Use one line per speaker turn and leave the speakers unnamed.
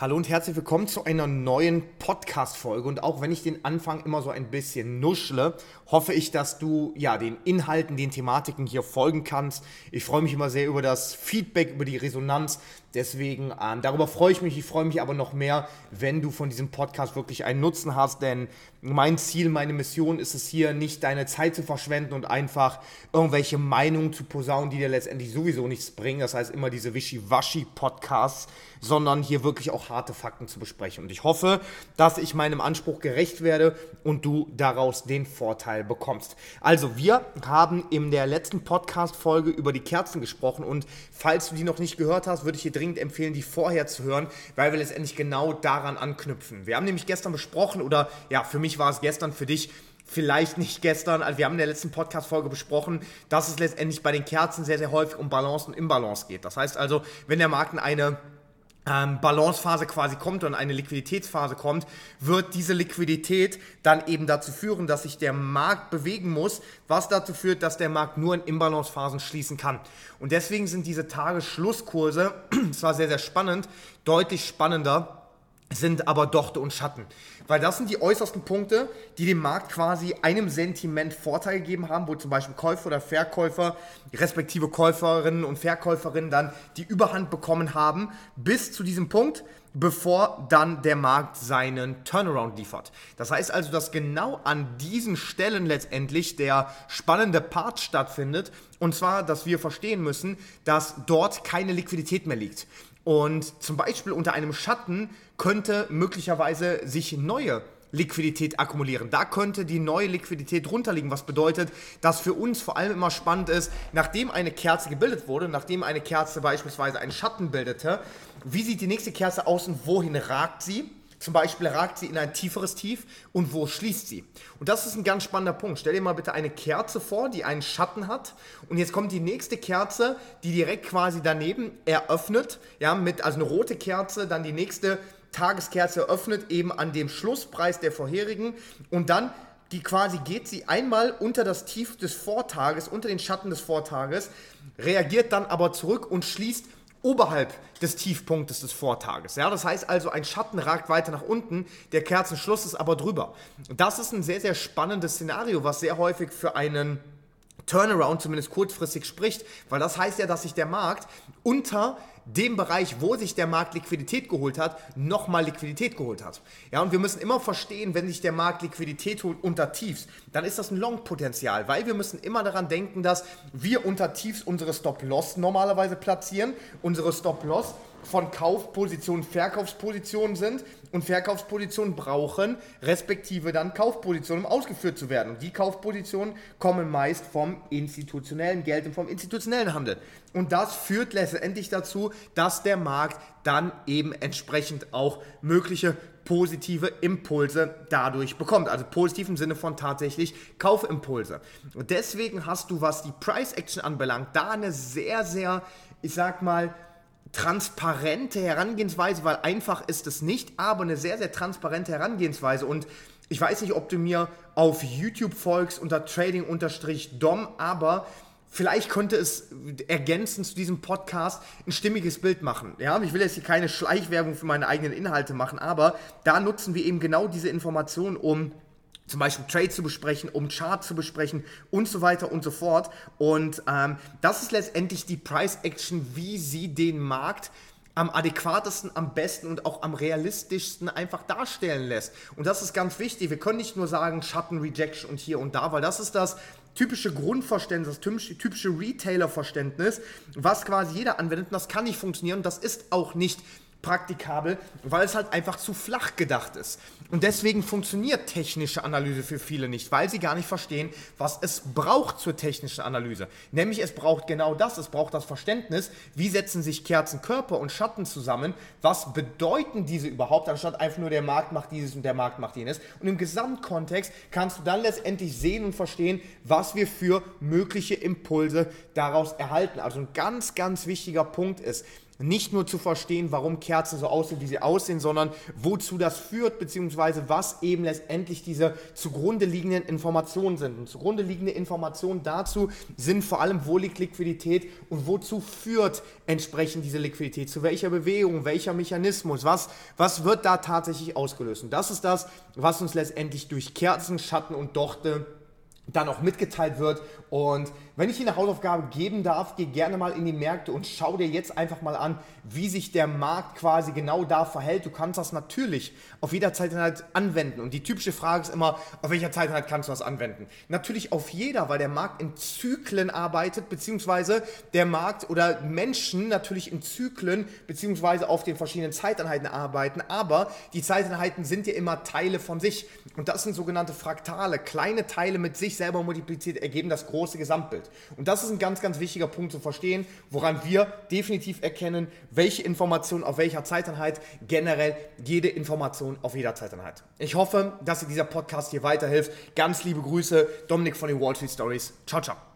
Hallo und herzlich willkommen zu einer neuen Podcast-Folge. Und auch wenn ich den Anfang immer so ein bisschen nuschle, hoffe ich, dass du ja den Inhalten, den Thematiken hier folgen kannst. Ich freue mich immer sehr über das Feedback, über die Resonanz. Deswegen, ähm, darüber freue ich mich. Ich freue mich aber noch mehr, wenn du von diesem Podcast wirklich einen Nutzen hast. Denn mein Ziel, meine Mission ist es hier, nicht deine Zeit zu verschwenden und einfach irgendwelche Meinungen zu posaunen, die dir letztendlich sowieso nichts bringen. Das heißt immer diese Wischiwaschi-Podcasts, sondern hier wirklich auch harte Fakten zu besprechen. Und ich hoffe, dass ich meinem Anspruch gerecht werde und du daraus den Vorteil bekommst. Also, wir haben in der letzten Podcast-Folge über die Kerzen gesprochen und falls du die noch nicht gehört hast, würde ich dir dringend empfehlen, die vorher zu hören, weil wir letztendlich genau daran anknüpfen. Wir haben nämlich gestern besprochen, oder ja, für mich war es gestern, für dich vielleicht nicht gestern, also wir haben in der letzten Podcast-Folge besprochen, dass es letztendlich bei den Kerzen sehr, sehr häufig um Balance und Imbalance geht. Das heißt also, wenn der Markt in eine ähm, Balancephase quasi kommt und eine Liquiditätsphase kommt, wird diese Liquidität dann eben dazu führen, dass sich der Markt bewegen muss, was dazu führt, dass der Markt nur in Imbalancephasen schließen kann. Und deswegen sind diese Tagesschlusskurse, zwar sehr, sehr spannend, deutlich spannender sind aber Dochte und Schatten. Weil das sind die äußersten Punkte, die dem Markt quasi einem Sentiment Vorteil gegeben haben, wo zum Beispiel Käufer oder Verkäufer, respektive Käuferinnen und Verkäuferinnen dann die Überhand bekommen haben, bis zu diesem Punkt, bevor dann der Markt seinen Turnaround liefert. Das heißt also, dass genau an diesen Stellen letztendlich der spannende Part stattfindet. Und zwar, dass wir verstehen müssen, dass dort keine Liquidität mehr liegt. Und zum Beispiel unter einem Schatten könnte möglicherweise sich neue Liquidität akkumulieren. Da könnte die neue Liquidität runterliegen, was bedeutet, dass für uns vor allem immer spannend ist, nachdem eine Kerze gebildet wurde, nachdem eine Kerze beispielsweise einen Schatten bildete, wie sieht die nächste Kerze aus und wohin ragt sie? Zum Beispiel ragt sie in ein tieferes Tief und wo schließt sie? Und das ist ein ganz spannender Punkt. Stell dir mal bitte eine Kerze vor, die einen Schatten hat und jetzt kommt die nächste Kerze, die direkt quasi daneben eröffnet, ja, mit also eine rote Kerze, dann die nächste Tageskerze eröffnet eben an dem Schlusspreis der vorherigen und dann die quasi geht sie einmal unter das Tief des Vortages, unter den Schatten des Vortages, reagiert dann aber zurück und schließt oberhalb des Tiefpunktes des Vortages. Ja, das heißt also, ein Schatten ragt weiter nach unten, der Kerzenschluss ist aber drüber. Das ist ein sehr, sehr spannendes Szenario, was sehr häufig für einen Turnaround zumindest kurzfristig spricht, weil das heißt ja, dass sich der Markt unter dem Bereich, wo sich der Markt Liquidität geholt hat, nochmal Liquidität geholt hat. Ja, und wir müssen immer verstehen, wenn sich der Markt Liquidität holt unter Tiefs, dann ist das ein Long-Potenzial, weil wir müssen immer daran denken, dass wir unter Tiefs unsere Stop-Loss normalerweise platzieren. Unsere Stop-Loss von Kaufpositionen Verkaufspositionen sind und Verkaufspositionen brauchen respektive dann Kaufpositionen, um ausgeführt zu werden. Und die Kaufpositionen kommen meist vom institutionellen Geld und vom institutionellen Handel. Und das führt letztendlich dazu, dass der Markt dann eben entsprechend auch mögliche positive Impulse dadurch bekommt. Also positiv im Sinne von tatsächlich Kaufimpulse. Und deswegen hast du, was die Price Action anbelangt, da eine sehr, sehr, ich sag mal, transparente Herangehensweise, weil einfach ist es nicht, aber eine sehr, sehr transparente Herangehensweise. Und ich weiß nicht, ob du mir auf YouTube folgst unter Trading-Dom, aber vielleicht könnte es ergänzend zu diesem Podcast ein stimmiges Bild machen. Ja, ich will jetzt hier keine Schleichwerbung für meine eigenen Inhalte machen, aber da nutzen wir eben genau diese Informationen, um zum Beispiel Trade zu besprechen, um Chart zu besprechen und so weiter und so fort. Und ähm, das ist letztendlich die Price Action, wie sie den Markt am adäquatesten, am besten und auch am realistischsten einfach darstellen lässt. Und das ist ganz wichtig. Wir können nicht nur sagen Schatten, Rejection und hier und da, weil das ist das typische Grundverständnis, das typische Retailer-Verständnis, was quasi jeder anwendet. Und das kann nicht funktionieren das ist auch nicht praktikabel, weil es halt einfach zu flach gedacht ist. Und deswegen funktioniert technische Analyse für viele nicht, weil sie gar nicht verstehen, was es braucht zur technischen Analyse. Nämlich es braucht genau das, es braucht das Verständnis, wie setzen sich Kerzenkörper und Schatten zusammen, was bedeuten diese überhaupt, anstatt einfach nur der Markt macht dieses und der Markt macht jenes. Und im Gesamtkontext kannst du dann letztendlich sehen und verstehen, was wir für mögliche Impulse daraus erhalten. Also ein ganz, ganz wichtiger Punkt ist, nicht nur zu verstehen, warum Kerzen so aussehen, wie sie aussehen, sondern wozu das führt, beziehungsweise was eben letztendlich diese zugrunde liegenden Informationen sind. Und zugrunde liegende Informationen dazu sind vor allem, wo liegt Liquidität und wozu führt entsprechend diese Liquidität, zu welcher Bewegung, welcher Mechanismus, was, was wird da tatsächlich ausgelöst. Und das ist das, was uns letztendlich durch Kerzen, Schatten und Dochte dann auch mitgeteilt wird. Und wenn ich Ihnen eine Hausaufgabe geben darf, geh gerne mal in die Märkte und schau dir jetzt einfach mal an, wie sich der Markt quasi genau da verhält. Du kannst das natürlich auf jeder Zeiteinheit anwenden. Und die typische Frage ist immer, auf welcher Zeiteinheit kannst du das anwenden? Natürlich auf jeder, weil der Markt in Zyklen arbeitet, beziehungsweise der Markt oder Menschen natürlich in Zyklen, beziehungsweise auf den verschiedenen Zeiteinheiten arbeiten. Aber die Zeiteinheiten sind ja immer Teile von sich. Und das sind sogenannte Fraktale. Kleine Teile mit sich selber multipliziert ergeben das große Gesamtbild. Und das ist ein ganz, ganz wichtiger Punkt zu verstehen, woran wir definitiv erkennen, welche Information auf welcher Zeiteinheit, generell jede Information auf jeder Zeiteinheit. Ich hoffe, dass dir dieser Podcast hier weiterhilft. Ganz liebe Grüße, Dominik von den Wall Street Stories. Ciao, ciao.